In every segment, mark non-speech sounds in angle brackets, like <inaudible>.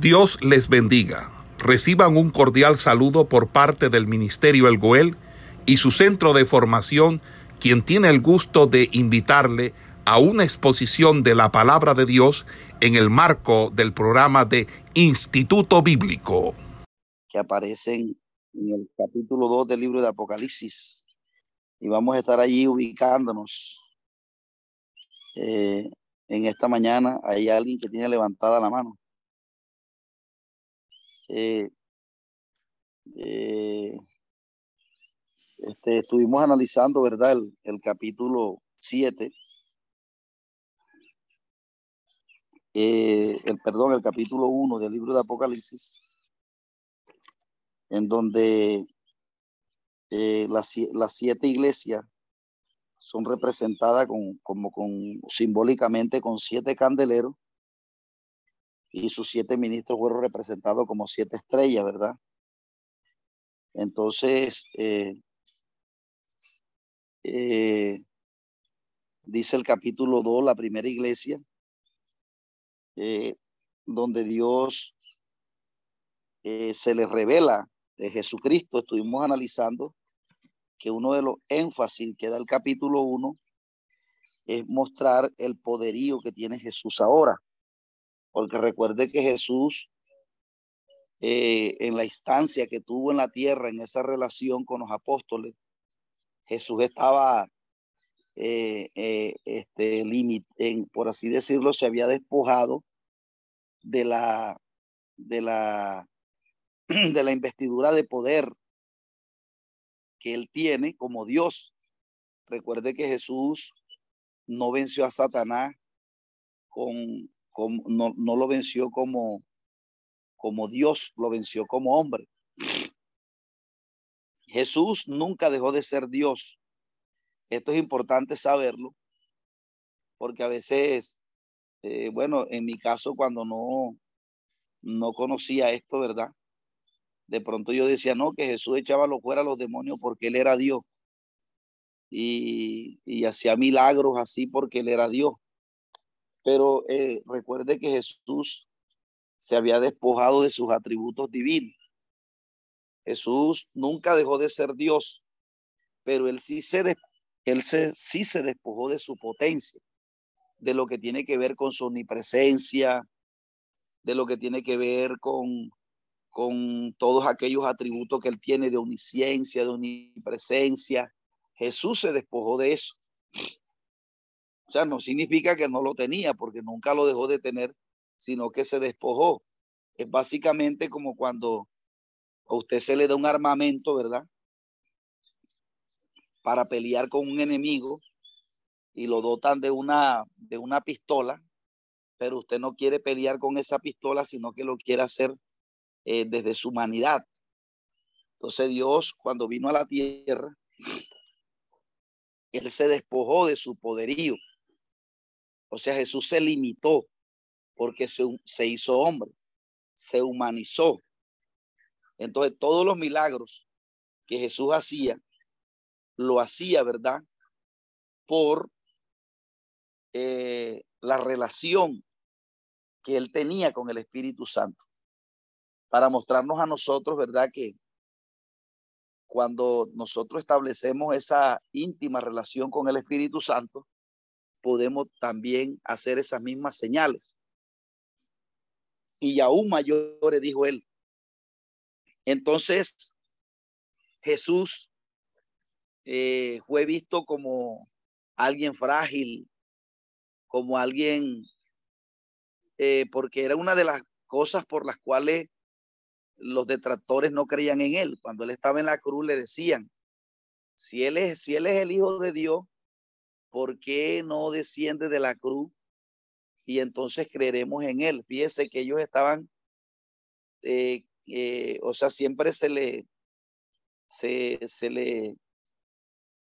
Dios les bendiga. Reciban un cordial saludo por parte del Ministerio El Goel y su centro de formación, quien tiene el gusto de invitarle a una exposición de la palabra de Dios en el marco del programa de Instituto Bíblico. Que aparecen en el capítulo 2 del libro de Apocalipsis. Y vamos a estar allí ubicándonos. Eh, en esta mañana hay alguien que tiene levantada la mano. Eh, eh, este, estuvimos analizando, ¿verdad? El, capítulo 7. Eh, el perdón, el capítulo 1 del libro de Apocalipsis, en donde las, las, siete iglesias son representadas con, como con simbólicamente con siete candeleros y sus siete ministros fueron representados como siete estrellas, ¿verdad? Entonces, eh, eh, dice el capítulo 2, la primera iglesia, eh, donde Dios se le revela de Jesucristo. Estuvimos analizando que uno de los énfasis que da el capítulo 1 es mostrar el poderío que tiene Jesús ahora. Porque recuerde que Jesús, eh, en la instancia que tuvo en la tierra, en esa relación con los apóstoles, Jesús estaba, eh, eh, este, en, por así decirlo, se había despojado de la, de la, <clears throat> de la investidura de poder que él tiene como Dios. Recuerde que Jesús no venció a Satanás con, no, lo venció como, como Dios, lo venció como hombre. Jesús nunca dejó de ser Dios. Esto es importante saberlo, porque a veces, eh, bueno, en mi caso, cuando no, no conocía esto, ¿verdad? De pronto yo decía, no, que Jesús echaba lo fuera a los demonios porque él era Dios. Y, y hacía milagros así porque él era Dios. Pero eh, recuerde que Jesús se había despojado de sus atributos divinos. Jesús nunca dejó de ser Dios, pero él sí se, él sí se despojó de su potencia, de lo que tiene que ver con su omnipresencia, de lo que tiene que ver con, con todos aquellos atributos que él tiene de omnisciencia, de omnipresencia. Jesús se despojó de eso. O sea, no significa que no lo tenía, porque nunca lo dejó de tener, sino que se despojó. Es básicamente como cuando a usted se le da un armamento, ¿verdad? Para pelear con un enemigo y lo dotan de una, de una pistola, pero usted no quiere pelear con esa pistola, sino que lo quiere hacer eh, desde su humanidad. Entonces Dios, cuando vino a la tierra, Él se despojó de su poderío o sea, Jesús se limitó porque se, hizo hombre, se humanizó. Entonces, todos los milagros que Jesús hacía, lo hacía, ¿verdad? Por eh, la relación que él tenía con el Espíritu Santo. Para mostrarnos a nosotros, ¿verdad? Que cuando nosotros establecemos esa íntima relación con el Espíritu Santo, podemos también hacer esas mismas señales. Y aún mayores, dijo él. Entonces, Jesús eh, fue visto como alguien frágil, como alguien, eh, porque era una de las cosas por las cuales los detractores no creían en él. Cuando él estaba en la cruz le decían, si él es, si él es el hijo de Dios, ¿por qué no desciende de la cruz? Y entonces creeremos en él. Fíjese que ellos estaban, eh, eh, o sea, siempre se le, se, le,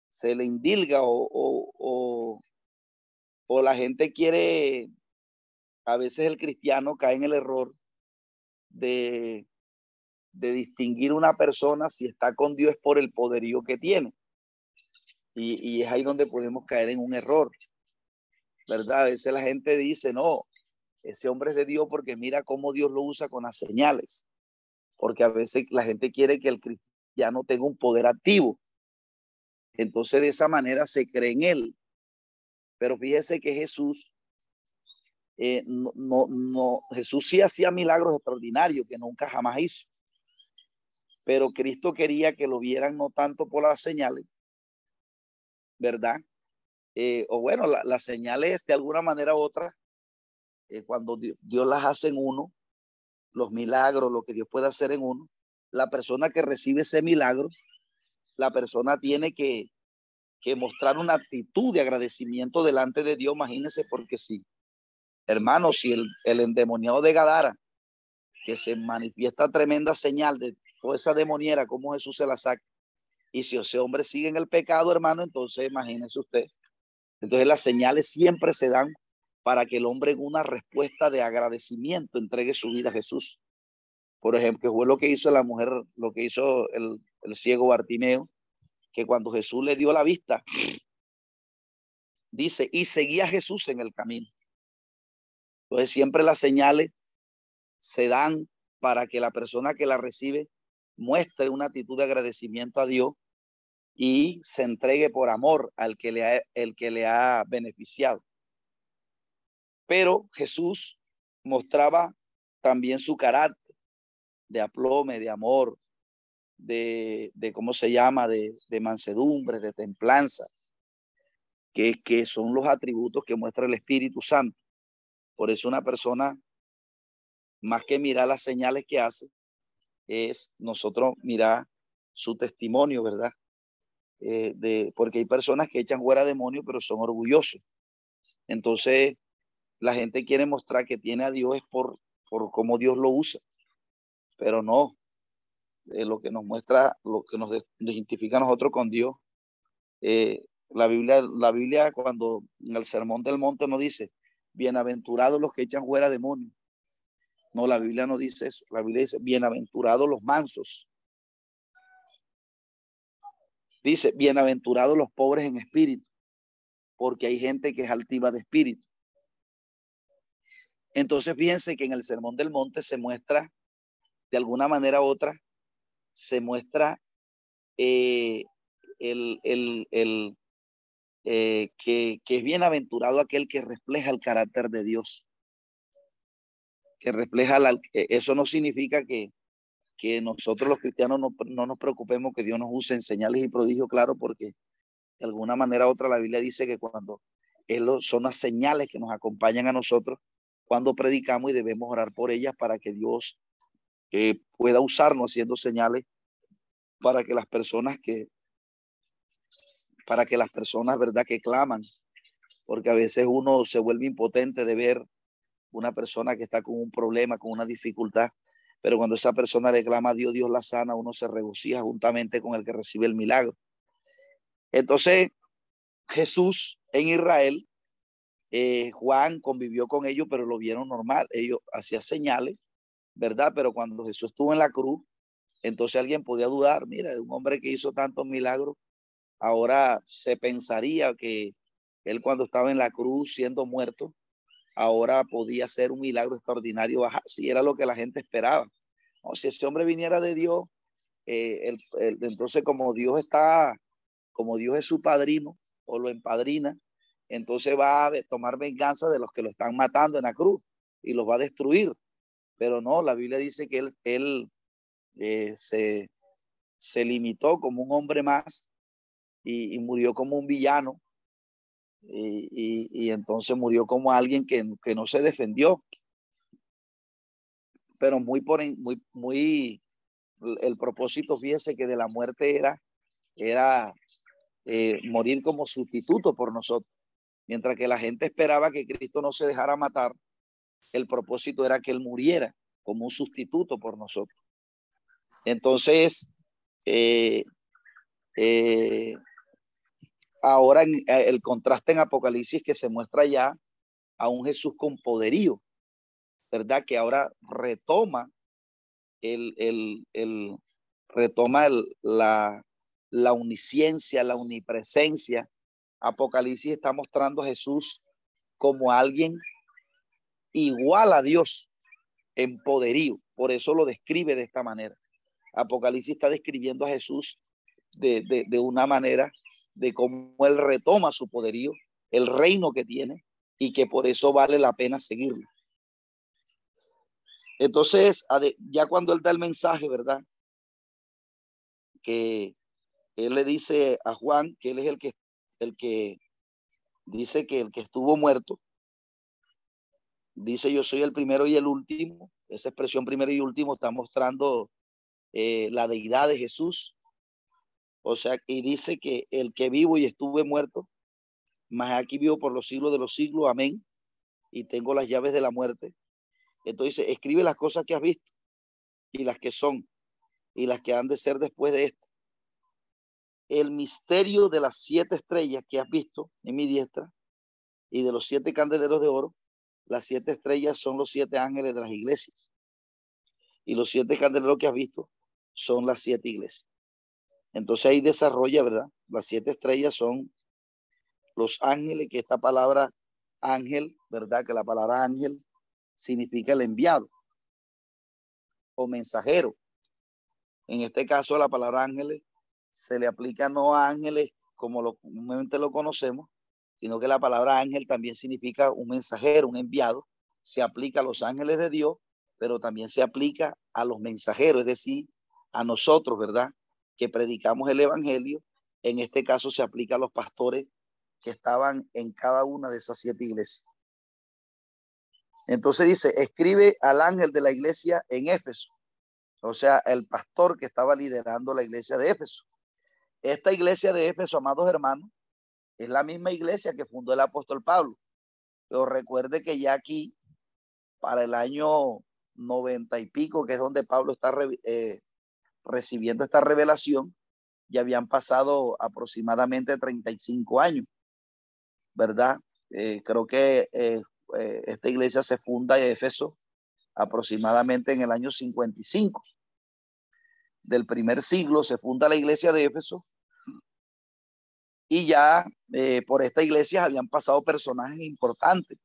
se le indilga o, o, o la gente quiere, a veces el cristiano cae en el error de, de distinguir una persona si está con Dios por el poderío que tiene. Y, es ahí donde podemos caer en un error, ¿verdad? A veces la gente dice, no, ese hombre es de Dios porque mira cómo Dios lo usa con las señales. Porque a veces la gente quiere que el cristiano tenga un poder activo. Entonces de esa manera se cree en él. Pero fíjese que Jesús, eh, no, no, no, Jesús sí hacía milagros extraordinarios que nunca jamás hizo. Pero Cristo quería que lo vieran no tanto por las señales, ¿verdad? Eh, o bueno, las señales de alguna manera u otra, eh, cuando Dios, las hace en uno, los milagros, lo que Dios puede hacer en uno, la persona que recibe ese milagro, la persona tiene que, que mostrar una actitud de agradecimiento delante de Dios, imagínense, porque si, hermano, si el, el endemoniado de Gadara, que se manifiesta tremenda señal de toda esa demoniera, cómo Jesús se la saca, y si ese hombre sigue en el pecado, hermano, entonces imagínese usted. Entonces las señales siempre se dan para que el hombre en una respuesta de agradecimiento entregue su vida a Jesús. Por ejemplo, fue lo que hizo la mujer, lo que hizo el, el ciego Bartimeo, que cuando Jesús le dio la vista, dice, y seguía a Jesús en el camino. Entonces siempre las señales se dan para que la persona que la recibe muestre una actitud de agradecimiento a Dios y se entregue por amor al que le ha, el que le ha beneficiado. Pero Jesús mostraba también su carácter de aplome, de amor, de, de ¿cómo se llama? De, de mansedumbre, de templanza, que, que son los atributos que muestra el Espíritu Santo. Por eso una persona, más que mirar las señales que hace, es nosotros mirar su testimonio, ¿verdad? Eh, de, porque hay personas que echan fuera demonios, pero son orgullosos. Entonces, la gente quiere mostrar que tiene a Dios es por, por cómo Dios lo usa, pero no, eh, lo que nos muestra, lo que nos identifica a nosotros con Dios. Eh, la Biblia, la Biblia cuando en el Sermón del Monte nos dice, bienaventurados los que echan fuera demonios. No, la Biblia no dice eso. La Biblia dice, bienaventurados los mansos. Dice, bienaventurados los pobres en espíritu, porque hay gente que es altiva de espíritu. Entonces, fíjense que en el Sermón del Monte se muestra, de alguna manera u otra, se muestra eh, el, el, el eh, que, que, es bienaventurado aquel que refleja el carácter de Dios. Que refleja, la, eso no significa que, que nosotros los cristianos no, no, nos preocupemos que Dios nos use en señales y prodigios, claro, porque de alguna manera u otra la Biblia dice que cuando él, son las señales que nos acompañan a nosotros cuando predicamos y debemos orar por ellas para que Dios eh, pueda usarnos haciendo señales para que las personas que para que las personas verdad que claman porque a veces uno se vuelve impotente de ver una persona que está con un problema con una dificultad pero cuando esa persona le clama a Dios Dios la sana uno se regocija juntamente con el que recibe el milagro entonces Jesús en Israel eh, Juan convivió con ellos pero lo vieron normal ellos hacían señales ¿verdad? Pero cuando Jesús estuvo en la cruz, entonces alguien podía dudar, mira, un hombre que hizo tantos milagros, ahora se pensaría que él cuando estaba en la cruz siendo muerto, ahora podía ser un milagro extraordinario, si era lo que la gente esperaba. O si ese hombre viniera de Dios, eh, el, entonces como Dios está, como Dios es su padrino o lo empadrina, entonces va a tomar venganza de los que lo están matando en la cruz y los va a destruir. Pero no, la Biblia dice que él, eh, se, se limitó como un hombre más y murió como un villano. Y, entonces murió como alguien que, que no se defendió. Pero muy por muy, muy, el propósito, fíjese que de la muerte era, era eh, morir como sustituto por nosotros. Mientras que la gente esperaba que Cristo no se dejara matar, el propósito era que Él muriera como un sustituto por nosotros. Entonces, eh, eh, ahora en, eh, el contraste en Apocalipsis que se muestra ya a un Jesús con poderío, ¿verdad? Que ahora retoma el, el, el retoma el, la, la uniciencia, la omnipresencia. Apocalipsis está mostrando a Jesús como alguien igual a Dios en poderío. Por eso lo describe de esta manera. Apocalipsis está describiendo a Jesús de, de una manera de cómo él retoma su poderío, el reino que tiene y que por eso vale la pena seguirlo. Entonces, ya cuando él da el mensaje, ¿verdad? Que él le dice a Juan que él es el que, el que dice que el que estuvo muerto, dice yo soy el primero y el último. Esa expresión primero y último está mostrando eh, la deidad de Jesús. O sea, y dice que el que vivo y estuve muerto, más aquí vivo por los siglos de los siglos, amén. Y tengo las llaves de la muerte. Entonces, escribe las cosas que has visto y las que son y las que han de ser después de esto. El misterio de las siete estrellas que has visto en mi diestra y de los siete candeleros de oro, las siete estrellas son los siete ángeles de las iglesias. Y los siete candeleros que has visto son las siete iglesias. Entonces ahí desarrolla, ¿verdad? Las siete estrellas son los ángeles, que esta palabra ángel, ¿verdad? Que la palabra ángel significa el enviado o mensajero. En este caso, la palabra ángeles se le aplica no a ángeles como lo comúnmente lo conocemos, sino que la palabra ángel también significa un mensajero, un enviado. Se aplica a los ángeles de Dios, pero también se aplica a los mensajeros, es decir, a nosotros, ¿verdad? Que predicamos el evangelio. En este caso se aplica a los pastores que estaban en cada una de esas siete iglesias. Entonces dice, escribe al ángel de la iglesia en Éfeso, o sea, el pastor que estaba liderando la iglesia de Éfeso. Esta iglesia de Éfeso, amados hermanos, es la misma iglesia que fundó el apóstol Pablo. Pero recuerde que ya aquí, para el año noventa y pico, que es donde Pablo está eh, recibiendo esta revelación, ya habían pasado aproximadamente 35 años, ¿verdad? Eh, creo que eh, eh, esta iglesia se funda en Éfeso aproximadamente en el año 55 del primer siglo se funda la iglesia de Éfeso y ya por esta iglesia habían pasado personajes importantes.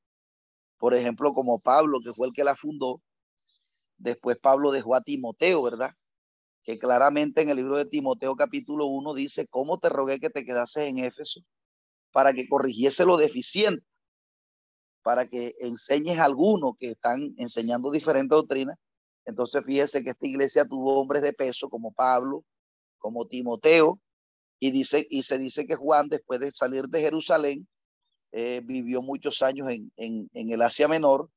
Por ejemplo, como Pablo, que fue el que la fundó. Después Pablo dejó a Timoteo, ¿verdad? Que claramente en el libro de Timoteo capítulo 1 dice, ¿cómo te rogué que te quedases en Éfeso para que corrigiese lo deficiente? para que enseñes a algunos que están enseñando diferentes doctrinas. Entonces fíjese que esta iglesia tuvo hombres de peso como Pablo, como Timoteo, y, dice, y se dice que Juan, después de salir de Jerusalén, eh, vivió muchos años en, en, el Asia Menor,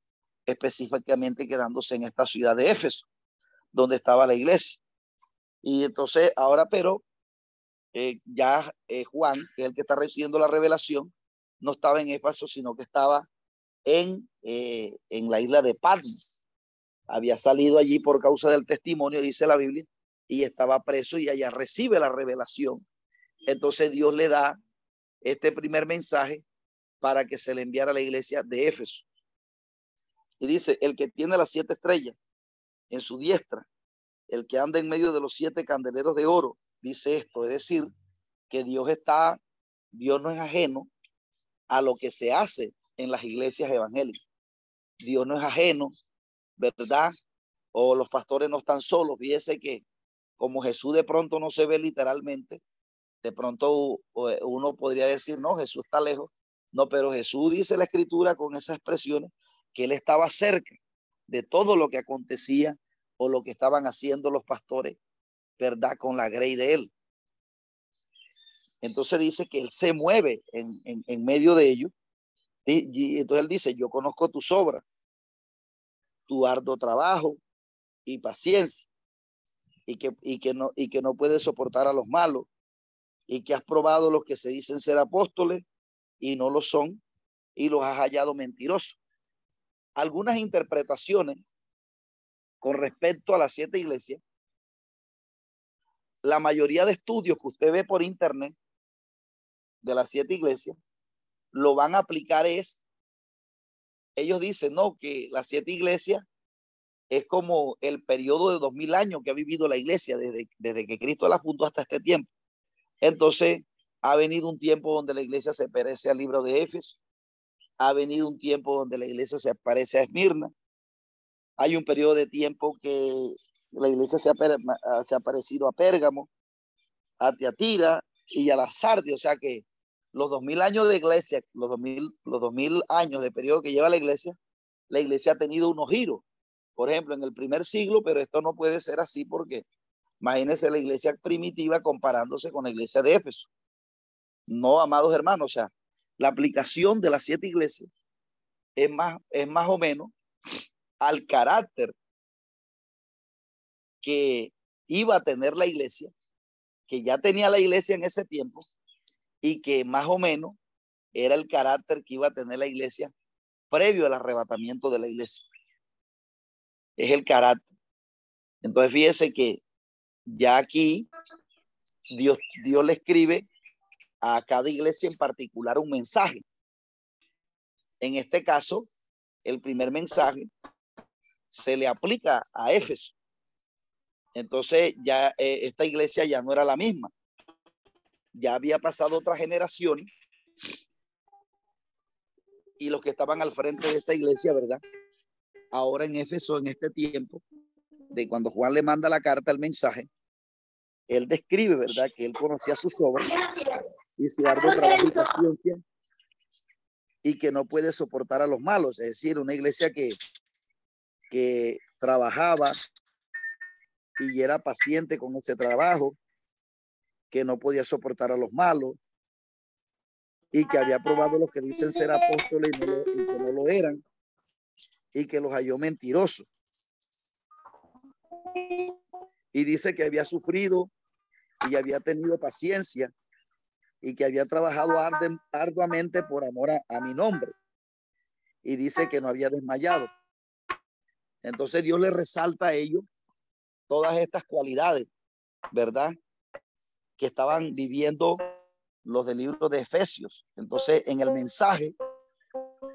específicamente quedándose en esta ciudad de Éfeso, donde estaba la iglesia. Y entonces ahora, pero eh, ya eh, Juan, que es el que está recibiendo la revelación, no estaba en Éfeso, sino que estaba en, eh, en la isla de Patmos. Había salido allí por causa del testimonio, dice la Biblia, y estaba preso y allá recibe la revelación. Entonces Dios le da este primer mensaje para que se le enviara a la iglesia de Éfeso. Y dice, el que tiene las siete estrellas en su diestra, el que anda en medio de los siete candeleros de oro, dice esto, es decir, que Dios está, Dios no es ajeno a lo que se hace en las iglesias evangélicas. Dios no es ajeno, ¿verdad? O los pastores no están solos. Fíjese que como Jesús de pronto no se ve literalmente, de pronto uno podría decir, no, Jesús está lejos. No, pero Jesús dice la escritura con esas expresiones que él estaba cerca de todo lo que acontecía lo que estaban haciendo los pastores, ¿verdad? Con la grey de él. Entonces dice que él se mueve en, en, en medio de ellos y entonces él dice, yo conozco tus obras, tu arduo trabajo y paciencia, y que, y que, no, y que no puedes soportar a los malos, y que has probado los que se dicen ser apóstoles y no lo son, y los has hallado mentirosos. Algunas interpretaciones con respecto a las siete iglesias, la mayoría de estudios que usted ve por internet de las siete iglesias lo van a aplicar es, ellos dicen, no, que las siete iglesias es como el periodo de dos mil años que ha vivido la iglesia desde, desde que Cristo la fundó hasta este tiempo. Entonces, ha venido un tiempo donde la iglesia se perece al libro de Éfeso, Ha venido un tiempo donde la iglesia se aparece a Esmirna. Hay un periodo de tiempo que la iglesia se ha, ha parecido a Pérgamo, a Tiatira y a la Sardi. O sea que los dos mil años de iglesia, los dos mil, los dos mil años de periodo que lleva la iglesia, la iglesia ha tenido unos giros. Por ejemplo, en el primer siglo, pero esto no puede ser así porque imagínense la iglesia primitiva comparándose con la iglesia de Éfeso. No, amados hermanos, o sea, la aplicación de las siete iglesias es más, es más o menos al carácter que iba a tener la iglesia, que ya tenía la iglesia en ese tiempo y que más o menos era el carácter que iba a tener la iglesia previo al arrebatamiento de la iglesia. Es el carácter. Entonces fíjese que ya aquí Dios, Dios le escribe a cada iglesia en particular un mensaje. En este caso, el primer mensaje se le aplica a Éfeso. Entonces ya eh, esta iglesia ya no era la misma. Ya había pasado otra generación y los que estaban al frente de esta iglesia, ¿verdad? Ahora en Éfeso, en este tiempo, de cuando Juan le manda la carta, el mensaje, él describe, ¿verdad? Que él conocía sus obras y su arduo trabajo y paciencia y que no puede soportar a los malos. Es decir, una iglesia que, que trabajaba y era paciente con ese trabajo, que no podía soportar a los malos y que había probado los que dicen ser apóstoles y, no y que no lo eran y que los halló mentirosos. Y dice que había sufrido y había tenido paciencia y que había trabajado arduamente por amor a, mi nombre. Y dice que no había desmayado. Entonces Dios le resalta a ellos todas estas cualidades, ¿verdad? Que estaban viviendo los del libro de Efesios. Entonces, en el mensaje,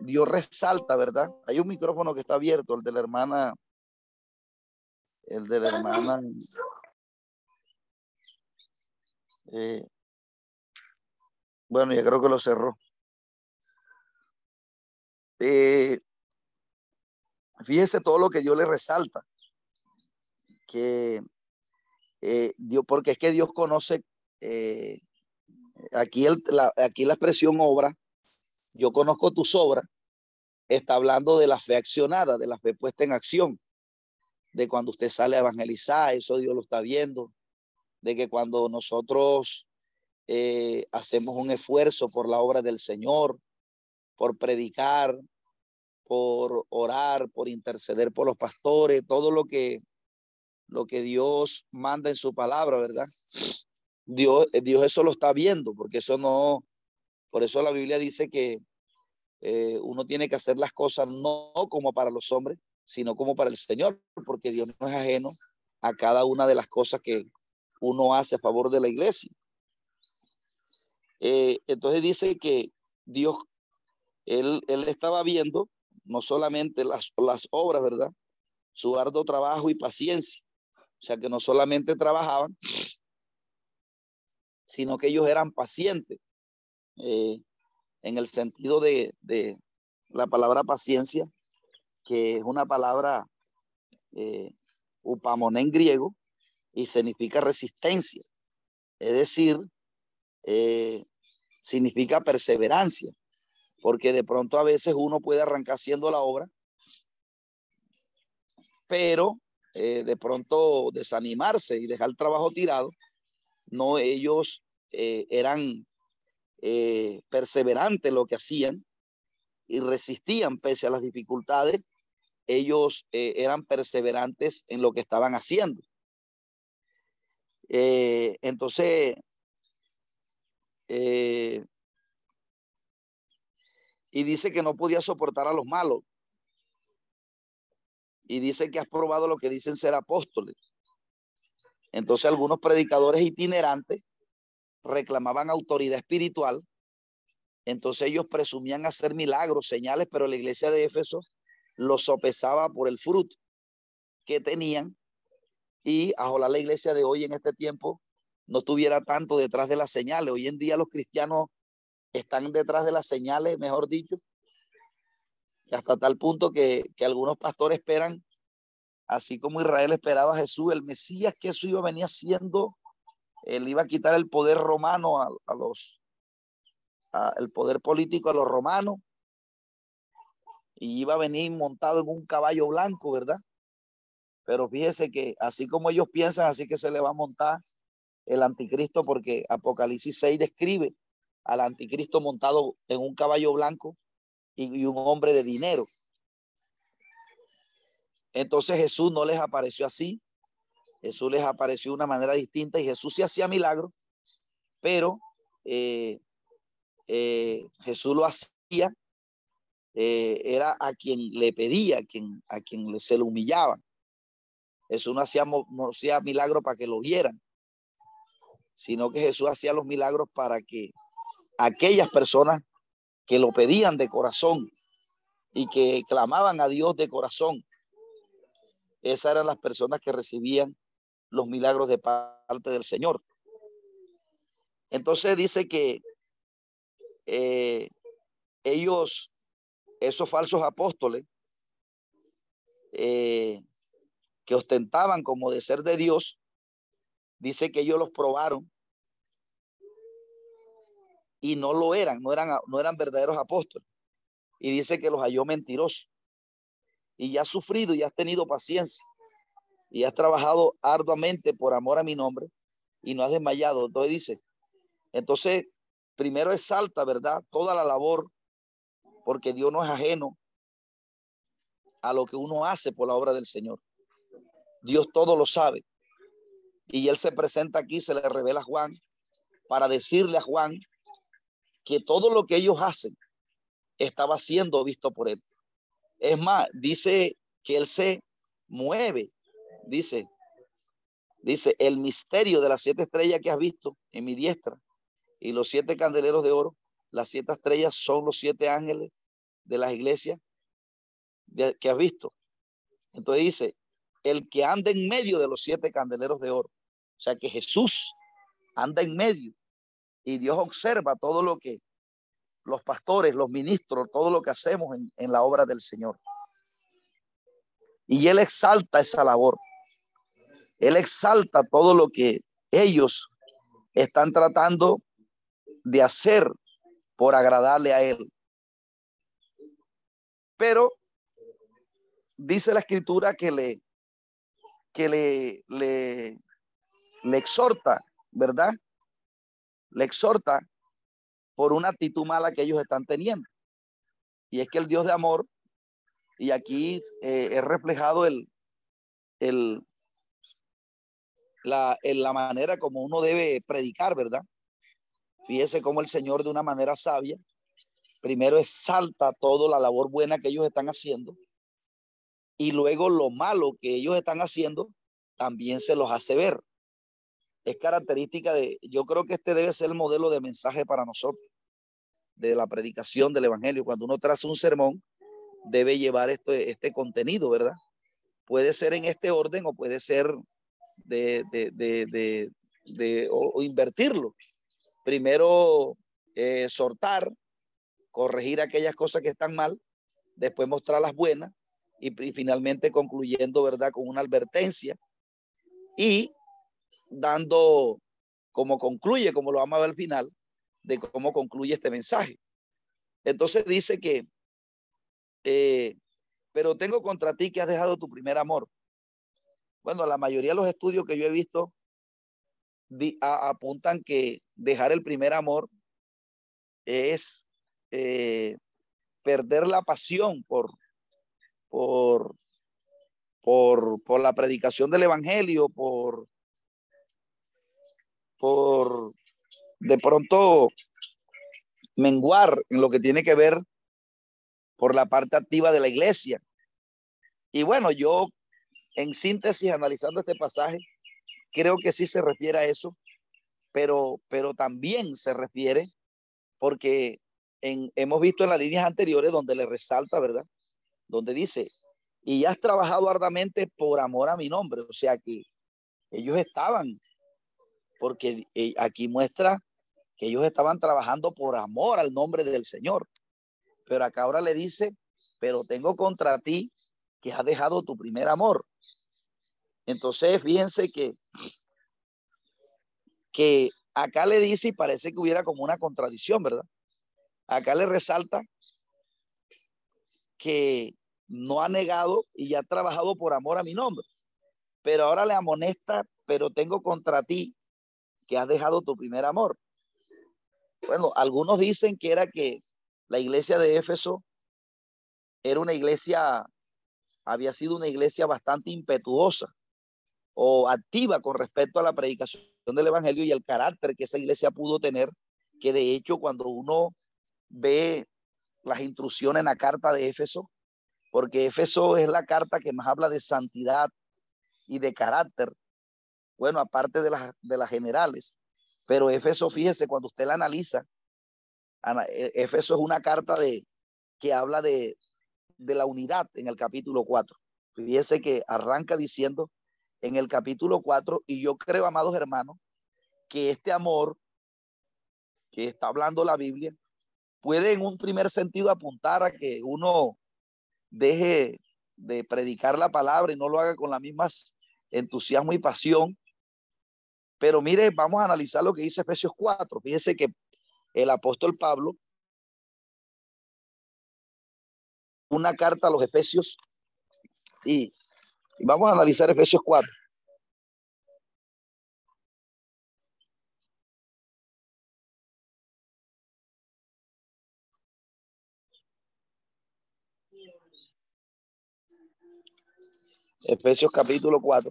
Dios resalta, ¿verdad? Hay un micrófono que está abierto, el de la hermana, el de la hermana. Eh, bueno, ya creo que lo cerró. Eh, fíjese todo lo que Dios le resalta. Que eh, Dios, porque es que Dios conoce, eh, aquí, la, aquí la expresión obra, yo conozco tus obras, está hablando de la fe accionada, de la fe puesta en acción, de cuando usted sale a evangelizar, eso Dios lo está viendo, de que cuando nosotros eh, hacemos un esfuerzo por la obra del Señor, por predicar, por orar, por interceder por los pastores, todo lo que, lo que Dios manda en su palabra, ¿verdad? Dios, Dios eso lo está viendo, porque eso no, por eso la Biblia dice que eh, uno tiene que hacer las cosas no como para los hombres, sino como para el Señor, porque Dios no es ajeno a cada una de las cosas que uno hace a favor de la iglesia. Eh, entonces dice que Dios, él, él estaba viendo no solamente las, las obras, ¿verdad? Su arduo trabajo y paciencia. O sea, que no solamente trabajaban, sino que ellos eran pacientes. Eh, en el sentido de, de, la palabra paciencia, que es una palabra eh, en griego y significa resistencia. Es decir, eh, significa perseverancia, porque de pronto a veces uno puede arrancar haciendo la obra, pero eh, de pronto desanimarse y dejar el trabajo tirado. No, ellos eh, eran perseverantes lo que hacían y resistían pese a las dificultades. Ellos eran perseverantes en lo que estaban haciendo. entonces, eh, y dice que no podía soportar a los malos. Y dice que has probado lo que dicen ser apóstoles. Entonces algunos predicadores itinerantes reclamaban autoridad espiritual. Entonces ellos presumían hacer milagros, señales, pero la iglesia de Éfeso los sopesaba por el fruto que tenían. Y a la iglesia de hoy en este tiempo no tuviera tanto detrás de las señales. Hoy en día los cristianos están detrás de las señales, mejor dicho, hasta tal punto que, algunos pastores esperan, así como Israel esperaba a Jesús, el Mesías que eso iba a venir haciendo, él iba a quitar el poder romano a, los, el poder político a los romanos, y iba a venir montado en un caballo blanco, ¿verdad? Pero fíjese que así como ellos piensan, así que se le va a montar el anticristo, porque Apocalipsis 6 describe al anticristo montado en un caballo blanco y, un hombre de dinero. Entonces Jesús no les apareció así, Jesús les apareció de una manera distinta y Jesús sí hacía milagros, pero eh, eh, Jesús lo hacía, eh, era a quien le pedía, a quien, a quien se le humillaba. Jesús no hacía, no hacía milagros para que lo vieran, sino que Jesús hacía los milagros para que aquellas personas que lo pedían de corazón y que clamaban a Dios de corazón, esas eran las personas que recibían los milagros de parte del Señor. Entonces dice que eh, ellos, esos falsos apóstoles, eh, que ostentaban como de ser de Dios, dice que ellos los probaron y no lo eran, no eran, no eran verdaderos apóstoles. Y dice que los halló mentirosos. Y ya has sufrido y has tenido paciencia y has trabajado arduamente por amor a mi nombre y no has desmayado. Entonces dice, entonces primero exalta, ¿verdad? Toda la labor, porque Dios no es ajeno a lo que uno hace por la obra del Señor. Dios todo lo sabe. Y él se presenta aquí, se le revela Juan para decirle a Juan que todo lo que ellos hacen estaba siendo visto por él. Es más, dice que él se mueve, dice, dice, el misterio de las siete estrellas que has visto en mi diestra y los siete candeleros de oro, las siete estrellas son los siete ángeles de las iglesias que has visto. Entonces dice, el que anda en medio de los siete candeleros de oro, o sea que Jesús anda en medio y Dios observa todo lo que los pastores, los ministros, todo lo que hacemos en, la obra del Señor. Y Él exalta esa labor. Él exalta todo lo que ellos están tratando de hacer por agradarle a Él. Pero dice la escritura que le, que le, le, le exhorta, ¿verdad? Le exhorta por una actitud mala que ellos están teniendo. Y es que el Dios de amor, y aquí eh, es reflejado el, el, la, en la manera como uno debe predicar, ¿verdad? Fíjese cómo el Señor de una manera sabia, primero exalta toda la labor buena que ellos están haciendo y luego lo malo que ellos están haciendo también se los hace ver es característica de, yo creo que este debe ser el modelo de mensaje para nosotros, de la predicación del Evangelio. Cuando uno traza un sermón, debe llevar esto, este contenido, ¿verdad? Puede ser en este orden o puede ser de, de, de, de invertirlo. Primero, eh, sortar, corregir aquellas cosas que están mal, después mostrar las buenas y finalmente concluyendo, ¿verdad? Con una advertencia y dando como concluye, como lo vamos a ver al final, de cómo concluye este mensaje. Entonces dice que, eh, pero tengo contra ti que has dejado tu primer amor. Bueno, la mayoría de los estudios que yo he visto apuntan que dejar el primer amor es eh, perder la pasión por, por, por, por la predicación del evangelio, por, por de pronto menguar en lo que tiene que ver por la parte activa de la iglesia. Y bueno, yo en síntesis, analizando este pasaje, creo que sí se refiere a eso, pero, pero también se refiere porque en, hemos visto en las líneas anteriores donde le resalta, ¿verdad? Donde dice, y has trabajado arduamente por amor a mi nombre. O sea que ellos estaban porque eh, aquí muestra que ellos estaban trabajando por amor al nombre del Señor. Pero acá ahora le dice pero tengo contra ti que has dejado tu primer amor. Entonces, fíjense que, que acá le dice y parece que hubiera como una contradicción, ¿verdad? Acá le resalta que no ha negado y ha trabajado por amor a mi nombre, pero ahora le amonesta, pero tengo contra ti que has dejado tu primer amor. Bueno, algunos dicen que era que la iglesia de Éfeso era una iglesia, había sido una iglesia bastante impetuosa o activa con respecto a la predicación del evangelio y el carácter que esa iglesia pudo tener, que de hecho cuando uno ve las instrucciones en la carta de Éfeso, porque Éfeso es la carta que más habla de santidad y de carácter, bueno, aparte de las, de las generales, pero Éfeso, fíjese, cuando usted la analiza, e, Éfeso es una carta de, que habla de, de la unidad en el capítulo 4. Fíjese que arranca diciendo en el capítulo 4, y yo creo, amados hermanos, que este amor que está hablando la Biblia puede en un primer sentido apuntar a que uno deje de predicar la palabra y no lo haga con la misma entusiasmo y pasión. Pero mire, vamos a analizar lo que dice Efesios 4. Fíjese que el apóstol Pablo una carta a los Efesios y, vamos a analizar Efesios 4. Efesios capítulo 4.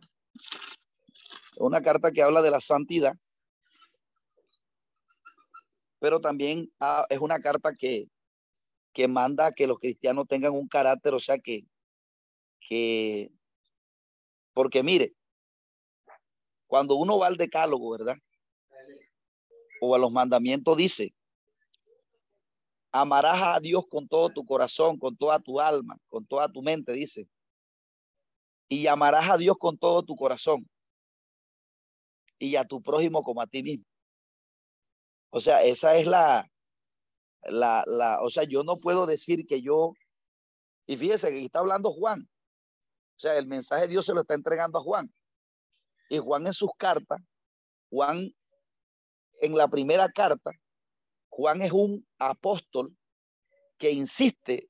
Una carta que habla de la santidad, pero también ah, es una carta que que manda que los cristianos tengan un carácter, o sea que, que, porque mire, cuando uno va al decálogo, ¿verdad? O a los mandamientos dice, amarás a Dios con todo tu corazón, con toda tu alma, con toda tu mente, dice. Y amarás a Dios con todo tu corazón. Y a tu prójimo como a ti mismo. O sea, esa es la, la, la, o sea, yo no puedo decir que yo, y fíjese que está hablando Juan, o sea, el mensaje de Dios se lo está entregando a Juan. Y Juan en sus cartas, Juan en la primera carta, Juan es un apóstol que insiste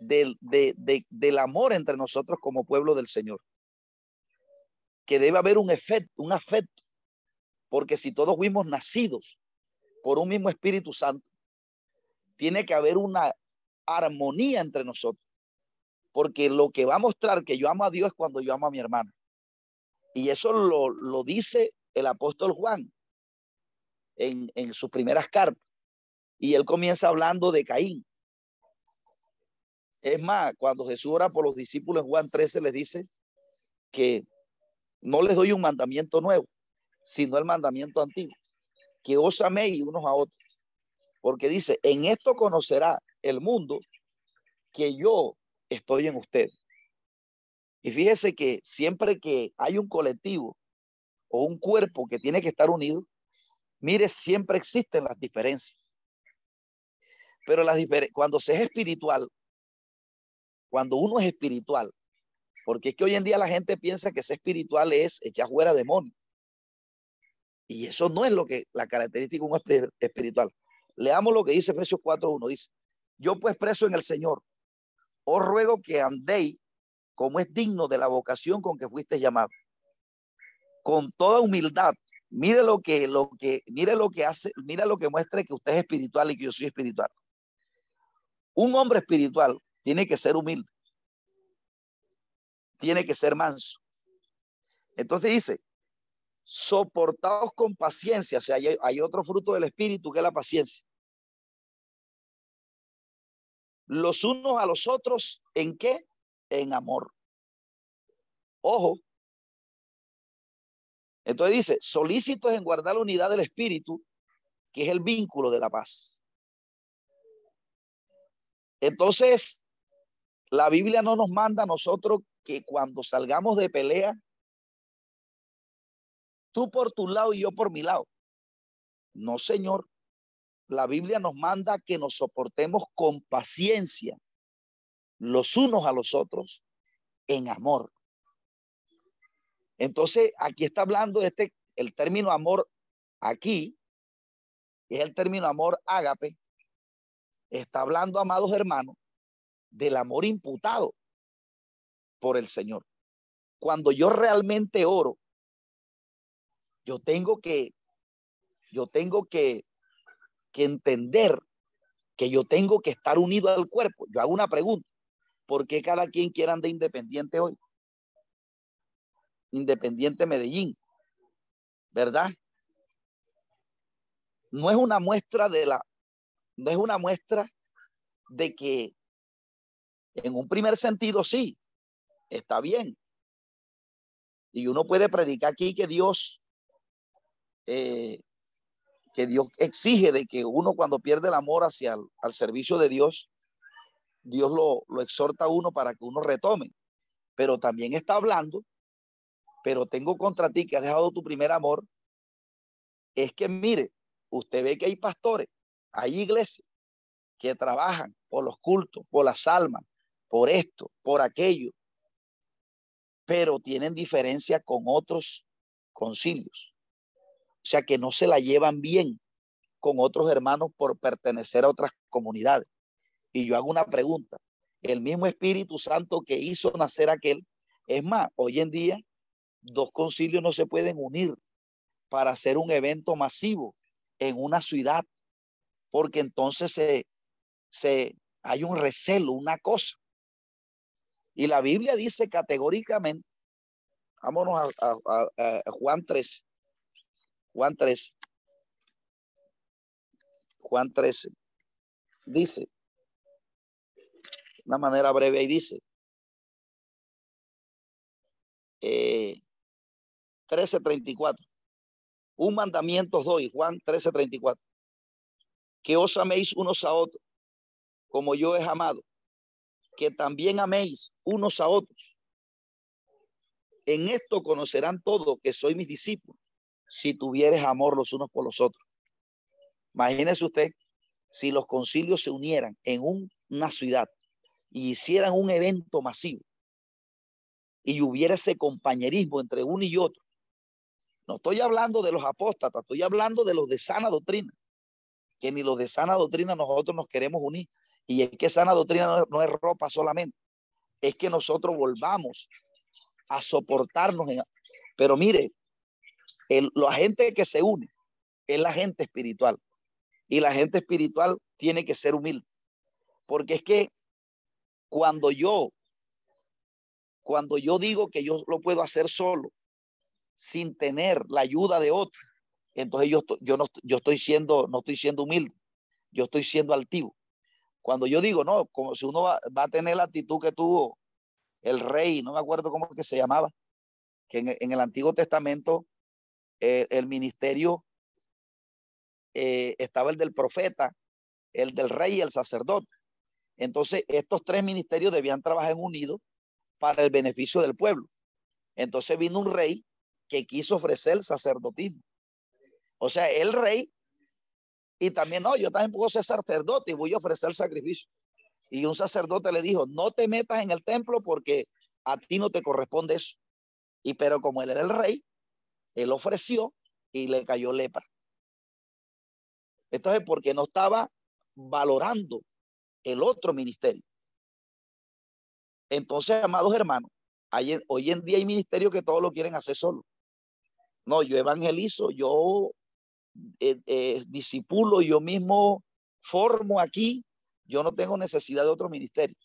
del, del amor entre nosotros como pueblo del Señor. Que debe haber un efecto, un afecto. Porque si todos fuimos nacidos por un mismo Espíritu Santo, tiene que haber una armonía entre nosotros. Porque lo que va a mostrar que yo amo a Dios es cuando yo amo a mi hermano. Y eso lo, lo dice el apóstol Juan en, en sus primeras cartas. Y él comienza hablando de Caín. Es más, cuando Jesús ora por los discípulos en Juan 13, les dice que no les doy un mandamiento nuevo, sino el mandamiento antiguo, que os améis unos a otros porque dice, en esto conocerá el mundo que yo estoy en usted. Y fíjese que siempre que hay un colectivo o un cuerpo que tiene que estar unido, mire, siempre existen las diferencias. Pero las cuando se es espiritual, cuando uno es espiritual, porque es que hoy en día la gente piensa que ser espiritual es echar fuera demonios. Y eso no es lo que la característica de un espiritual. Leamos lo que dice Efesios 4.1. Dice, yo pues preso en el Señor, os ruego que andéis como es digno de la vocación con que fuiste llamado. Con toda humildad. Mire lo que, lo que, mire lo que hace, mire lo que muestre que usted es espiritual y que yo soy espiritual. Un hombre espiritual tiene que ser humilde. Tiene que ser manso. Entonces dice, soportados con paciencia. O sea, hay, otro fruto del Espíritu que es la paciencia. Los unos a los otros, ¿en qué? En amor. Ojo. Entonces dice, solícitos en guardar la unidad del Espíritu, que es el vínculo de la paz. Entonces, la Biblia no nos manda a nosotros que cuando salgamos de pelea tú por tu lado y yo por mi lado. No, Señor. La Biblia nos manda que nos soportemos con paciencia. los unos a los otros en amor. Entonces, aquí está hablando este, el término amor aquí, es el término amor ágape, está hablando, amados hermanos, del amor imputado por el Señor. Cuando yo realmente oro, yo tengo que, yo tengo que, que entender que yo tengo que estar unido al cuerpo. Yo hago una pregunta. ¿Por qué cada quien quiere andar independiente hoy? Independiente Medellín, ¿verdad? No es una muestra de la, no es una muestra de que en un primer sentido sí, está bien. Y uno puede predicar aquí que Dios, eh, que Dios exige de que uno cuando pierde el amor hacia el al servicio de Dios, Dios lo, lo exhorta a uno para que uno retome. Pero también está hablando, pero tengo contra ti que has dejado tu primer amor, es que mire, usted ve que hay pastores, hay iglesias que trabajan por los cultos, por las almas, por esto, por aquello, pero tienen diferencia con otros concilios. O sea que no se la llevan bien con otros hermanos por pertenecer a otras comunidades. Y yo hago una pregunta. El mismo Espíritu Santo que hizo nacer aquel, es más, hoy en día dos concilios no se pueden unir para hacer un evento masivo en una ciudad, porque entonces se, se, hay un recelo, una cosa. Y la Biblia dice categóricamente, vámonos a, a Juan 13, Juan 13, Juan 13, dice, una manera breve y dice, eh, 13.34, un mandamiento os doy, Juan 13.34, que os améis unos a otros, como yo he amado, que también améis unos a otros. En esto conocerán todos que soy mis discípulos, si tuvieres amor los unos por los otros. Imagínese usted si los concilios se unieran en una ciudad y hicieran un evento masivo y hubiera ese compañerismo entre uno y otro. No estoy hablando de los apóstatas, estoy hablando de los de sana doctrina, que ni los de sana doctrina nosotros nos queremos unir. Y es que sana doctrina no, es ropa solamente, es que nosotros volvamos a soportarnos. pero mire, el, la gente que se une es la gente espiritual. Y la gente espiritual tiene que ser humilde. Porque es que cuando yo, cuando yo digo que yo lo puedo hacer solo, sin tener la ayuda de otro, entonces yo, yo, no, yo estoy siendo, no estoy siendo humilde, yo estoy siendo altivo. Cuando yo digo, no, como si uno va, a tener la actitud que tuvo el rey, no me acuerdo cómo que se llamaba, que en, el Antiguo Testamento el ministerio eh, estaba el del profeta, el del rey y el sacerdote. Entonces, estos tres ministerios debían trabajar unidos para el beneficio del pueblo. Entonces vino un rey que quiso ofrecer el sacerdotismo. O sea, el rey, y también, no, yo también puedo ser sacerdote y voy a ofrecer el sacrificio. Y un sacerdote le dijo, no te metas en el templo porque a ti no te corresponde eso. Y pero como él era el rey, él ofreció y le cayó lepra. Entonces, porque no estaba valorando el otro ministerio. Entonces, amados hermanos, hoy en día hay ministerios que todos lo quieren hacer solo. No, yo evangelizo, yo eh, eh, disipulo, yo mismo formo aquí, yo no tengo necesidad de otro ministerio.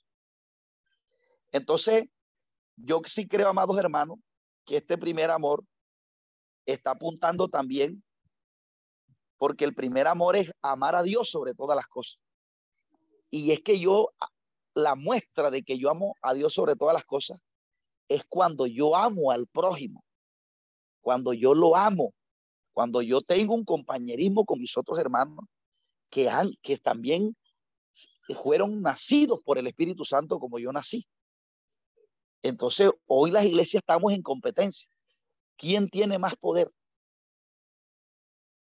Entonces, yo sí creo, amados hermanos, que este primer amor está apuntando también, porque el primer amor es amar a Dios sobre todas las cosas. Y es que yo, la muestra de que yo amo a Dios sobre todas las cosas, es cuando yo amo al prójimo, cuando yo lo amo, cuando yo tengo un compañerismo con mis otros hermanos que, han, que también fueron nacidos por el Espíritu Santo como yo nací. Entonces, hoy las iglesias estamos en competencia. ¿Quién tiene más poder?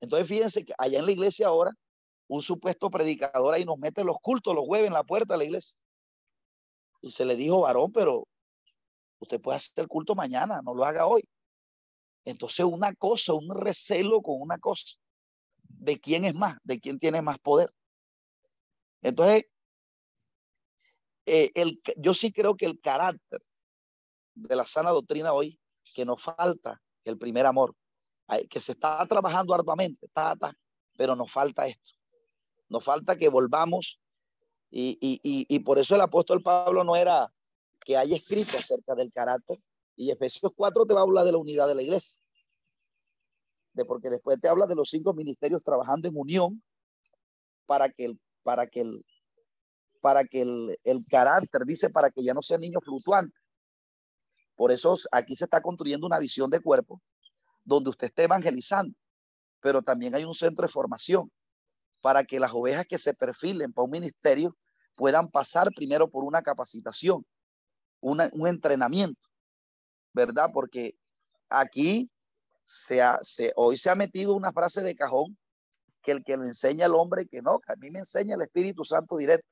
Entonces, fíjense que allá en la iglesia ahora un supuesto predicador ahí nos mete los cultos los jueves en la puerta de la iglesia. Y se le dijo, varón, pero usted puede hacer el culto mañana, no lo haga hoy. Entonces una cosa, un recelo con una cosa, de quién es más, de quién tiene más poder. Entonces, eh, el, yo sí creo que el carácter de la sana doctrina hoy, que nos falta el primer amor, que se está trabajando arduamente, pero nos falta esto. Nos falta que volvamos y, y, y, por eso el apóstol Pablo no era que haya escrito acerca del carácter. Y Efesios 4 te va a hablar de la unidad de la iglesia. De porque después te habla de los cinco ministerios trabajando en unión para que el, para que el, para que el, el carácter, dice, para que ya no sea niño fluctuante. Por eso aquí se está construyendo una visión de cuerpo donde usted esté evangelizando, pero también hay un centro de formación para que las ovejas que se perfilen para un ministerio puedan pasar primero por una capacitación, un entrenamiento, ¿verdad? Porque aquí se se, hoy se ha metido una frase de cajón que el que lo enseña al hombre, que no, a mí me enseña el Espíritu Santo directo.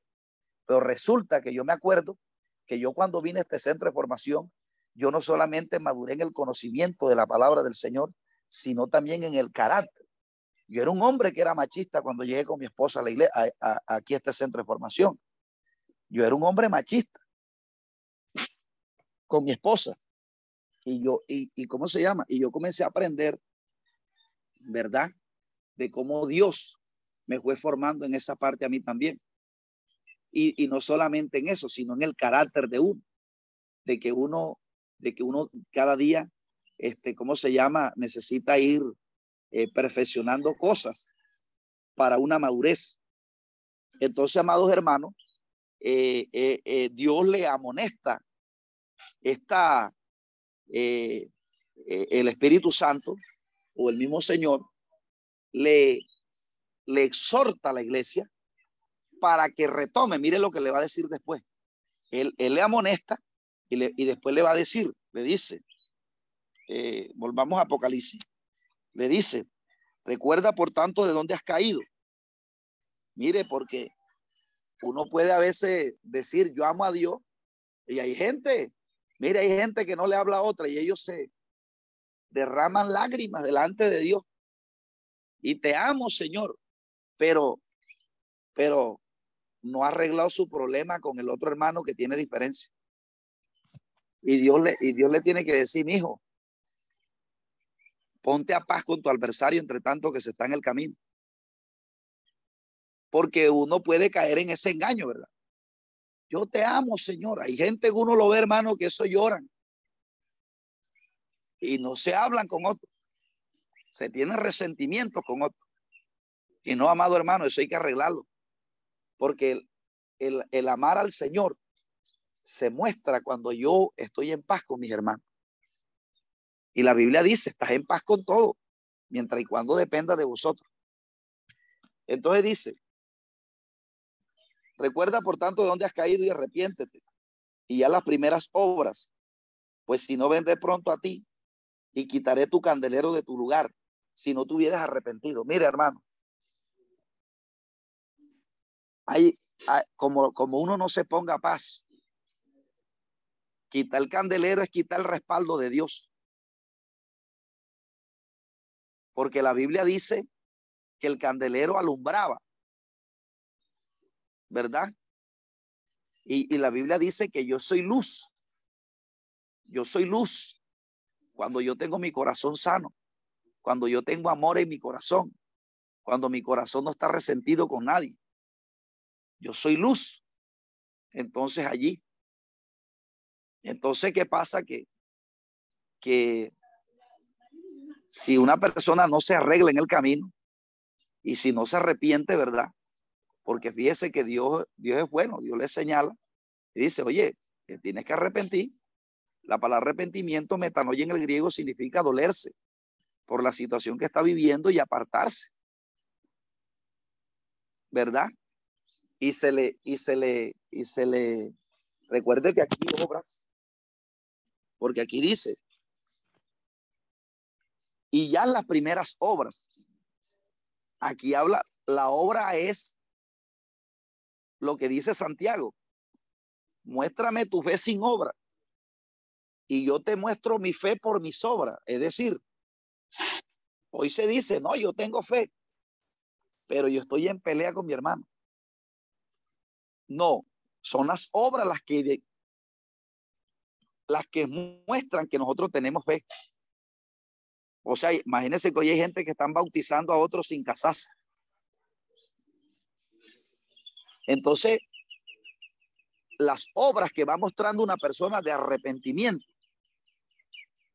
Pero resulta que yo me acuerdo que yo cuando vine a este centro de formación, yo no solamente maduré en el conocimiento de la palabra del Señor, sino también en el carácter. Yo era un hombre que era machista cuando llegué con mi esposa a la iglesia, aquí a este centro de formación. Yo era un hombre machista con mi esposa. Y yo, y, y cómo se llama? Y yo comencé a aprender, ¿verdad? De cómo Dios me fue formando en esa parte a mí también. Y, y no solamente en eso, sino en el carácter de uno, de que uno, de que uno cada día, este, ¿cómo se llama? Necesita ir eh, perfeccionando cosas para una madurez. Entonces, amados hermanos, eh, eh, Dios le amonesta esta, el Espíritu Santo o el mismo Señor le, le exhorta a la iglesia para que retome. Mire lo que le va a decir después. Él, él le amonesta y, le, y, después le va a decir, le dice, volvamos a Apocalipsis, le dice, recuerda por tanto de dónde has caído. Mire, porque uno puede a veces decir, yo amo a Dios, y hay gente, mire, hay gente que no le habla a otra y ellos se derraman lágrimas delante de Dios. Y te amo, Señor, pero, pero no ha arreglado su problema con el otro hermano que tiene diferencia. Y Dios le, y Dios le tiene que decir, mi hijo, Ponte a paz con tu adversario entre tanto que se está en el camino. Porque uno puede caer en ese engaño, ¿verdad? Yo te amo, Señor. Hay gente que uno lo ve, hermano, que eso lloran. Y no se hablan con otros. Se tienen resentimientos con otros. Y no, amado hermano, eso hay que arreglarlo. Porque el, el, el amar al Señor se muestra cuando yo estoy en paz con mis hermanos. Y la Biblia dice, estás en paz con todo, mientras y cuando dependa de vosotros. Entonces dice, recuerda por tanto de dónde has caído y arrepiéntete. Y ya las primeras obras, pues si no vendré pronto a ti y quitaré tu candelero de tu lugar, si no tuvieras arrepentido. Mire, hermano, hay, como, como uno no se ponga paz, quitar el candelero es quitar el respaldo de Dios. porque la Biblia dice que el candelero alumbraba, ¿verdad? Y, la Biblia dice que yo soy luz. Yo soy luz cuando yo tengo mi corazón sano, cuando yo tengo amor en mi corazón, cuando mi corazón no está resentido con nadie. Yo soy luz. Entonces allí. Entonces, ¿qué pasa? Que, que si una persona no se arregla en el camino y si no se arrepiente, ¿verdad? Porque fíjese que Dios, Dios es bueno, Dios le señala y dice, oye, que tienes que arrepentir. La palabra arrepentimiento, metanoia en el griego, significa dolerse por la situación que está viviendo y apartarse. ¿Verdad? Y se le, y se le, y se le, recuerde que aquí obras, porque aquí dice, y ya las primeras obras. Aquí habla, la obra es lo que dice Santiago, muéstrame tu fe sin obra. Y yo te muestro mi fe por mis obras. Es decir, hoy se dice, no, yo tengo fe, pero yo estoy en pelea con mi hermano. No, son las obras las que las que muestran que nosotros tenemos fe. O sea, imagínense que hoy hay gente que están bautizando a otros sin casarse. Entonces, las obras que va mostrando una persona de arrepentimiento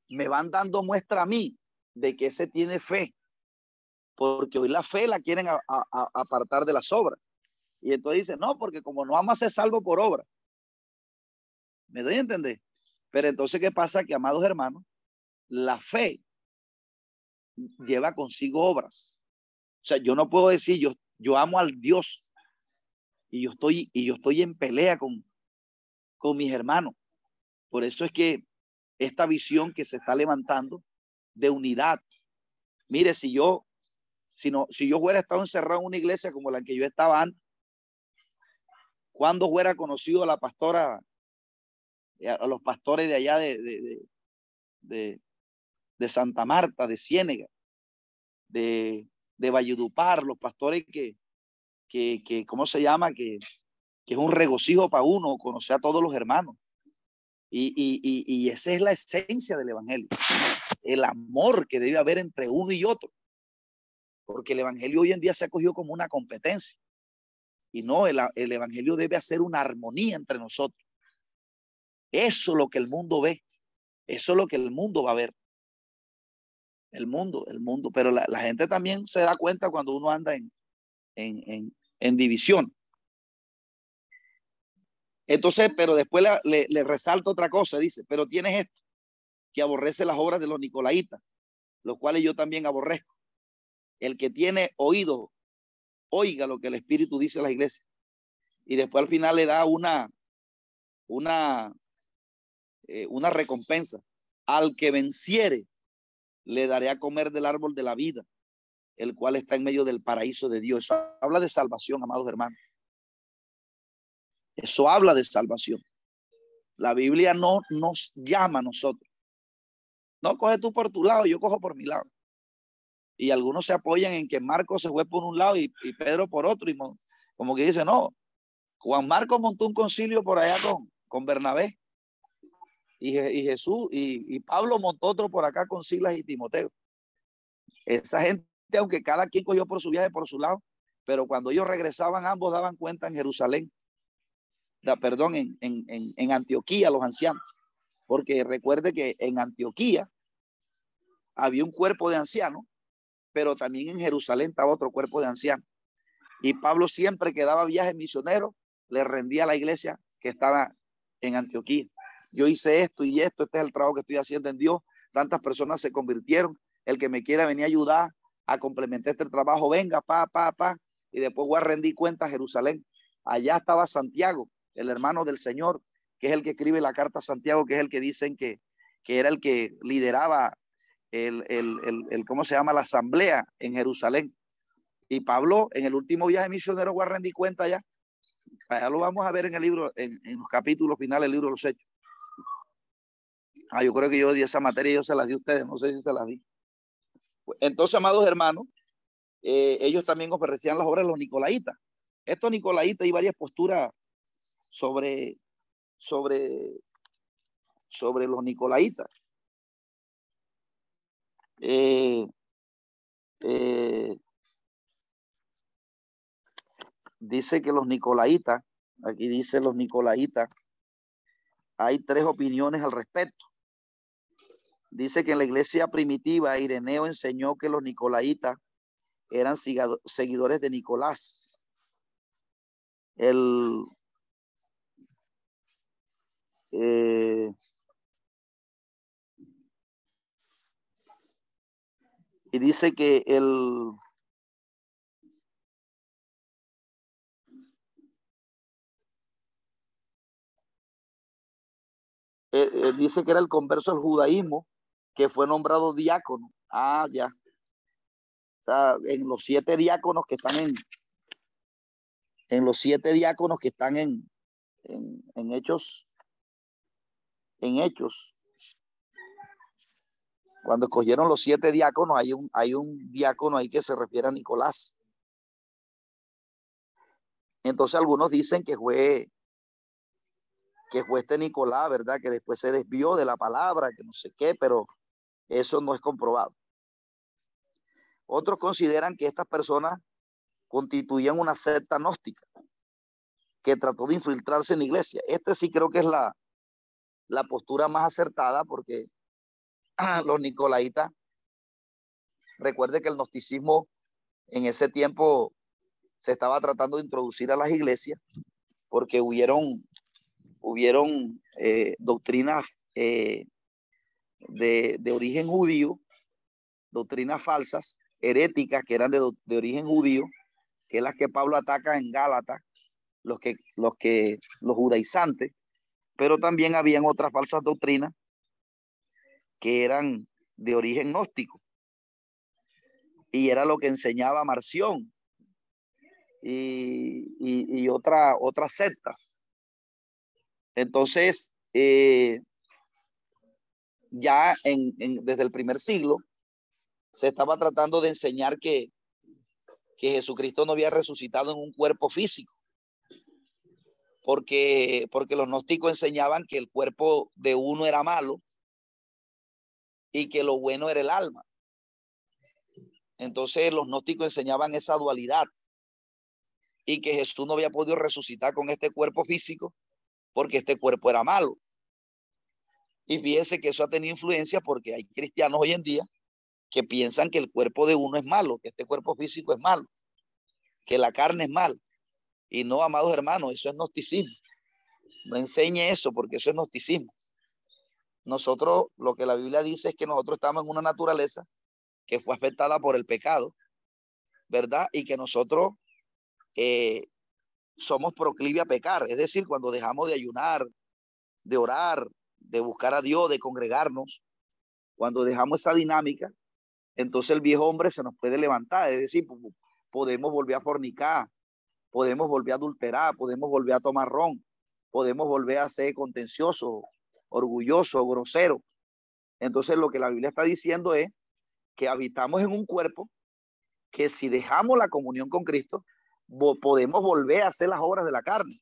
me van dando muestra a mí de que ese tiene fe, porque hoy la fe la quieren apartar de las obras. Y entonces dice, no, porque como no vamos a ser salvo por obra. ¿Me doy a entender? Pero entonces, ¿qué pasa? Que, amados hermanos, la fe lleva consigo obras. O sea, yo no puedo decir, yo, yo amo al Dios y yo estoy, y yo estoy en pelea con, con mis hermanos. Por eso es que esta visión que se está levantando de unidad. Mire, si yo, si no, si yo hubiera estado encerrado en una iglesia como la que yo estaba antes, cuando hubiera conocido a la pastora, a los pastores de allá de, de, de, de Santa Marta, de Ciénega, de, de Valledupar, los pastores que, que, que ¿cómo se llama? Que, que es un regocijo para uno conocer a todos los hermanos. Y, y, y, y, esa es la esencia del Evangelio, el amor que debe haber entre uno y otro. Porque el Evangelio hoy en día se ha cogido como una competencia. Y no, el, el Evangelio debe hacer una armonía entre nosotros. Eso es lo que el mundo ve. Eso es lo que el mundo va a ver. El mundo, el mundo. Pero la, gente también se da cuenta cuando uno anda en, en, en, en división. Entonces, pero después le, le, resalta otra cosa, dice, pero tienes esto, que aborrece las obras de los nicolaitas, los cuales yo también aborrezco. El que tiene oído, oiga lo que el Espíritu dice a la iglesia. Y después al final le da una, una, eh, una recompensa. Al que venciere, le daré a comer del árbol de la vida, el cual está en medio del paraíso de Dios. Eso habla de salvación, amados hermanos. Eso habla de salvación. La Biblia no nos llama a nosotros. No coge tú por tu lado, yo cojo por mi lado. Y algunos se apoyan en que Marcos se fue por un lado y, y Pedro por otro. Y como que dice, no, Juan Marcos montó un concilio por allá con, con Bernabé. Y, Jesús y, Pablo montó otro por acá con Silas y Timoteo. Esa gente, aunque cada quien cogió por su viaje por su lado, pero cuando ellos regresaban, ambos daban cuenta en Jerusalén perdón, en, en, en, Antioquía, los ancianos. Porque recuerde que en Antioquía había un cuerpo de ancianos, pero también en Jerusalén estaba otro cuerpo de ancianos. Y Pablo siempre que daba viajes misioneros, le rendía a la iglesia que estaba en Antioquía. Yo hice esto y esto, este es el trabajo que estoy haciendo en Dios. Tantas personas se convirtieron. El que me quiera venir a ayudar a complementar este trabajo, venga, pa, pa, pa. Y después voy a rendir cuenta a Jerusalén. Allá estaba Santiago, el hermano del Señor, que es el que escribe la carta a Santiago, que es el que dicen que, que era el que lideraba el, el, el, ¿cómo se llama? La asamblea en Jerusalén. Y Pablo, en el último viaje misionero, voy a rendir cuenta ya. Allá lo vamos a ver en el libro, en, en los capítulos finales del libro de los Hechos. Ah, yo creo que yo di esa materia, yo se la di a ustedes, no sé si se la di. Entonces, amados hermanos, eh, ellos también ofrecían las obras de los nicolaitas. Estos nicolaitas y varias posturas sobre, sobre, sobre los nicolaitas. Eh, eh, dice que los nicolaitas, aquí dice los nicolaitas, hay tres opiniones al respecto. Dice que en la iglesia primitiva Ireneo enseñó que los nicolaitas eran seguidores de Nicolás. El eh, y dice que el eh, eh, dice que era el converso al judaísmo que fue nombrado diácono. Ah, ya. O sea, en los siete diáconos que están en, en los siete diáconos que están en, en, en Hechos, en Hechos, cuando escogieron los siete diáconos, hay un, hay un diácono ahí que se refiere a Nicolás. Entonces algunos dicen que fue que fue este Nicolás, ¿verdad? Que después se desvió de la palabra, que no sé qué, pero eso no es comprobado. Otros consideran que estas personas constituían una secta gnóstica que trató de infiltrarse en la iglesia. Este sí creo que es la, la postura más acertada porque <clears throat> los nicolaitas, recuerde que el gnosticismo en ese tiempo se estaba tratando de introducir a las iglesias porque hubieron, hubieron eh, doctrinas eh, de, de, origen judío, doctrinas falsas, heréticas que eran de, de, origen judío, que es las que Pablo ataca en Gálatas, los que, los que, los judaizantes, pero también habían otras falsas doctrinas que eran de origen gnóstico. Y era lo que enseñaba Marción, y, otra, otras sectas. Entonces, eh, ya en, desde el primer siglo se estaba tratando de enseñar que, que Jesucristo no había resucitado en un cuerpo físico, porque, porque los gnósticos enseñaban que el cuerpo de uno era malo y que lo bueno era el alma. Entonces los gnósticos enseñaban esa dualidad y que Jesús no había podido resucitar con este cuerpo físico porque este cuerpo era malo. Y fíjese que eso ha tenido influencia porque hay cristianos hoy en día que piensan que el cuerpo de uno es malo, que este cuerpo físico es malo, que la carne es mal. Y no, amados hermanos, eso es gnosticismo. No enseñe eso porque eso es gnosticismo. Nosotros, lo que la Biblia dice es que nosotros estamos en una naturaleza que fue afectada por el pecado, ¿verdad? Y que nosotros eh, somos proclive a pecar. Es decir, cuando dejamos de ayunar, de orar, de buscar a Dios, de congregarnos, cuando dejamos esa dinámica, entonces el viejo hombre se nos puede levantar. Es decir, podemos volver a fornicar, podemos volver a adulterar, podemos volver a tomar ron, podemos volver a ser contencioso, orgulloso, grosero. Entonces lo que la Biblia está diciendo es que habitamos en un cuerpo que si dejamos la comunión con Cristo, podemos volver a hacer las obras de la carne.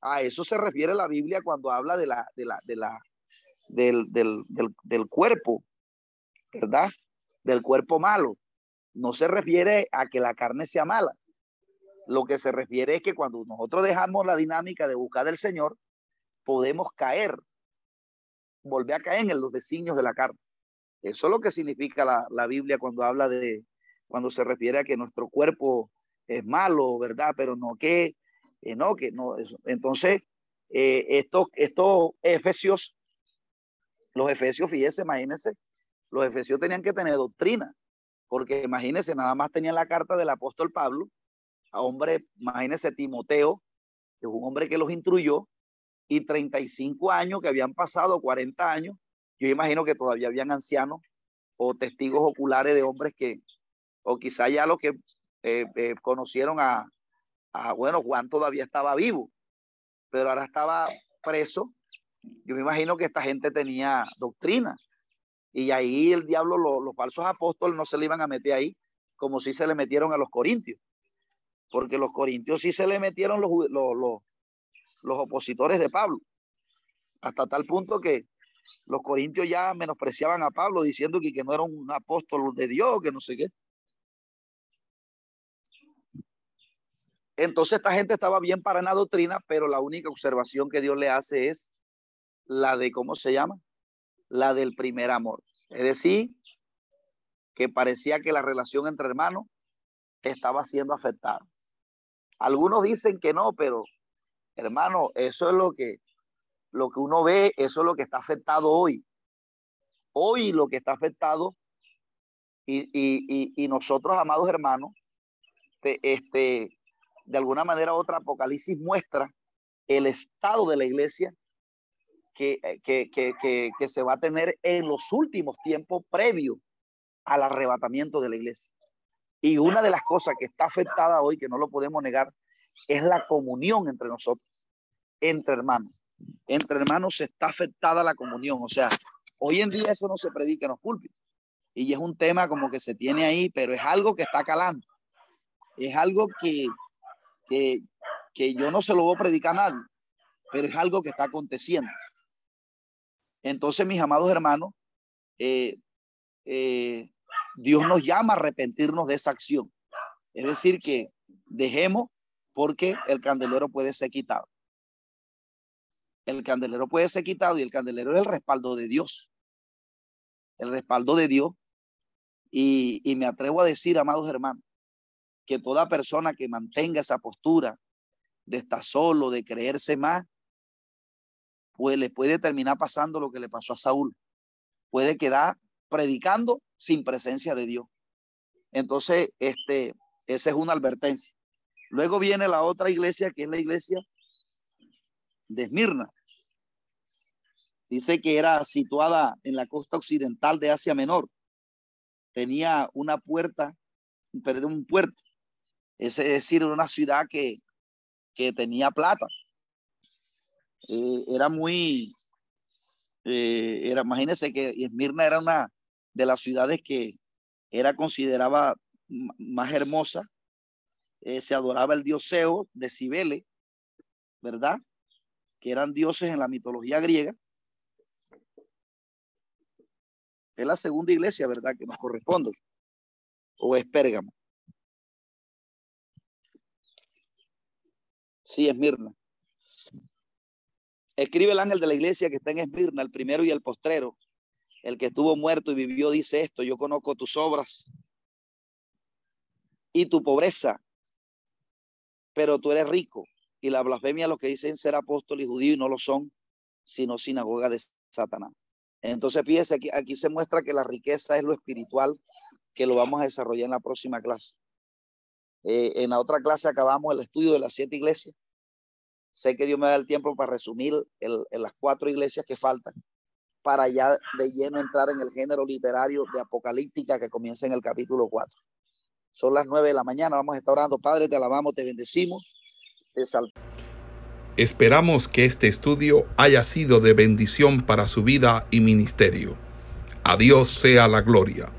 A eso se refiere la Biblia cuando habla de la, de la, de la, del, del, del, del cuerpo, ¿verdad? Del cuerpo malo. No se refiere a que la carne sea mala. Lo que se refiere es que cuando nosotros dejamos la dinámica de buscar del Señor, podemos caer, volver a caer en los designios de la carne. Eso es lo que significa la, la Biblia cuando habla de, cuando se refiere a que nuestro cuerpo es malo, ¿verdad? Pero no que, eh, no, que no. Entonces, eh, estos, estos efesios, los efesios, fíjese, imagínense, los efesios tenían que tener doctrina, porque imagínense, nada más tenían la carta del apóstol Pablo, a hombre, imagínense Timoteo, que es un hombre que los instruyó, y 35 años que habían pasado, 40 años, yo imagino que todavía habían ancianos o testigos oculares de hombres que, o quizá ya los que eh, conocieron a, bueno, Juan todavía estaba vivo, pero ahora estaba preso. Yo me imagino que esta gente tenía doctrina. Y ahí el diablo, los falsos apóstoles no se le iban a meter ahí como si se le metieron a los corintios. Porque los corintios sí se le metieron los, los, los, los opositores de Pablo. Hasta tal punto que los corintios ya menospreciaban a Pablo diciendo que, que no era un apóstol de Dios, que no sé qué. Entonces esta gente estaba bien para la doctrina, pero la única observación que Dios le hace es la de, ¿cómo se llama? La del primer amor. Es decir, que parecía que la relación entre hermanos estaba siendo afectada. Algunos dicen que no, pero hermano, eso es lo que, lo que uno ve, eso es lo que está afectado hoy. Hoy lo que está afectado y, y, y, nosotros, amados hermanos, este, de alguna manera otra Apocalipsis muestra el estado de la iglesia eh, que, que, que, se va a tener en los últimos tiempos previo al arrebatamiento de la iglesia. Y una de las cosas que está afectada hoy, que no lo podemos negar, es la comunión entre nosotros. entre hermanos. Entre hermanos está afectada la comunión. O sea, hoy en día eso no se predica en los púlpitos. Y es un tema como que se tiene ahí, pero es algo que está calando. Es algo que, que, yo no se lo voy a predicar a nadie, pero es algo que está aconteciendo. Entonces, mis amados hermanos, eh, eh, Dios nos llama a arrepentirnos de esa acción. Es decir, que dejemos porque el candelero puede ser quitado. El candelero puede ser quitado y el candelero es el respaldo de Dios. El respaldo de Dios. Y, y me atrevo a decir, amados hermanos, que toda persona que mantenga esa postura de estar solo, de creerse más, pues le puede terminar pasando lo que le pasó a Saúl. Puede quedar predicando sin presencia de Dios. Entonces, este, esa es una advertencia. Luego viene la otra iglesia, que es la iglesia de Esmirna. Dice que era situada en la costa occidental de Asia Menor. Tenía una puerta, perdón, un puerto. Es decir, una ciudad que, que tenía plata. Eh, era muy, eh, era, imagínense que Esmirna era una de las ciudades que era considerada más hermosa. Eh, se adoraba el dios Zeus de Cibele, ¿verdad? Que eran dioses en la mitología griega. Es la segunda iglesia, ¿verdad? Que nos corresponde. O es Pérgamo. Sí, Esmirna. Escribe el ángel de la iglesia que está en Esmirna, el primero y el postrero. El que estuvo muerto y vivió dice esto, yo conozco tus obras y tu pobreza, pero tú eres rico. Y la blasfemia los que dicen ser apóstol y judío y no lo son, sino sinagoga de Satanás. Entonces, fíjese, aquí se muestra que la riqueza es lo espiritual, que lo vamos a desarrollar en la próxima clase. Eh, en la otra clase acabamos el estudio de las siete iglesias Sé que Dios me da el tiempo para resumir el, las cuatro iglesias que faltan, para ya de lleno entrar en el género literario de apocalíptica que comienza en el capítulo 4. Son las nueve de la mañana, vamos a estar orando. Padre, te alabamos, te bendecimos, te. Esperamos que este estudio haya sido de bendición para su vida y ministerio. A Dios sea la gloria.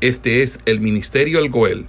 Este es el Ministerio El Goel,